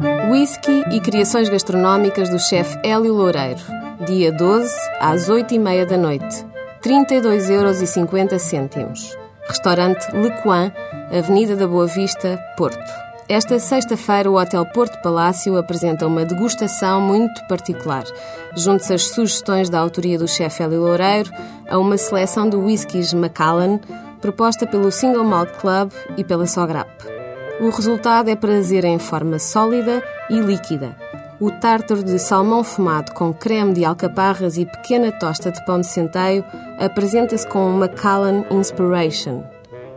Whisky e criações gastronómicas do chefe Hélio Loureiro. Dia 12, às 8h30 da noite. 32,50 euros. Restaurante Le Coin, Avenida da Boa Vista, Porto. Esta sexta-feira, o Hotel Porto Palácio apresenta uma degustação muito particular. Junte-se às sugestões da autoria do chefe Hélio Loureiro a uma seleção de whiskies Macallan, proposta pelo Single Malt Club e pela Sograp. O resultado é prazer em forma sólida e líquida. O tártaro de salmão fumado com creme de alcaparras e pequena tosta de pão de centeio apresenta-se com Macallan Inspiration.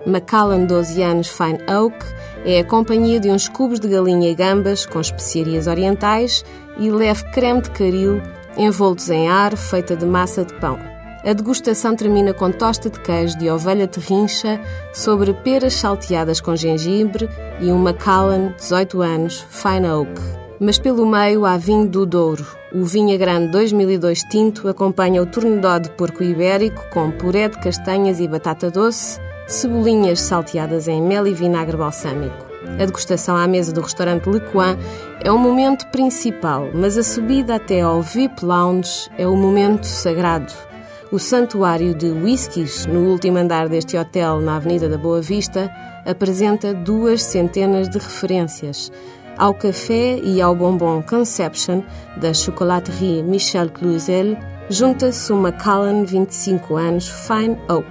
Macallan 12 anos Fine Oak é a companhia de uns cubos de galinha e gambas com especiarias orientais e leve creme de caril envoltos em ar feita de massa de pão. A degustação termina com tosta de queijo de ovelha terrincha sobre peras salteadas com gengibre e um Macallan 18 anos Fine Oak. Mas pelo meio há vinho do Douro. O Vinha Grande 2002 tinto acompanha o tornedó de porco ibérico com puré de castanhas e batata doce, cebolinhas salteadas em mel e vinagre balsâmico. A degustação à mesa do restaurante Le Coin é o momento principal, mas a subida até ao VIP Lounge é o momento sagrado. O santuário de whiskies, no último andar deste hotel na Avenida da Boa Vista, apresenta duas centenas de referências ao café e ao bombom Conception da chocolaterie Michel Cluzel, junta-se uma Callan 25 anos Fine Oak.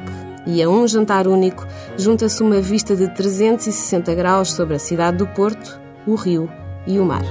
E a um jantar único, junta-se uma vista de 360 graus sobre a cidade do Porto, o rio e o mar.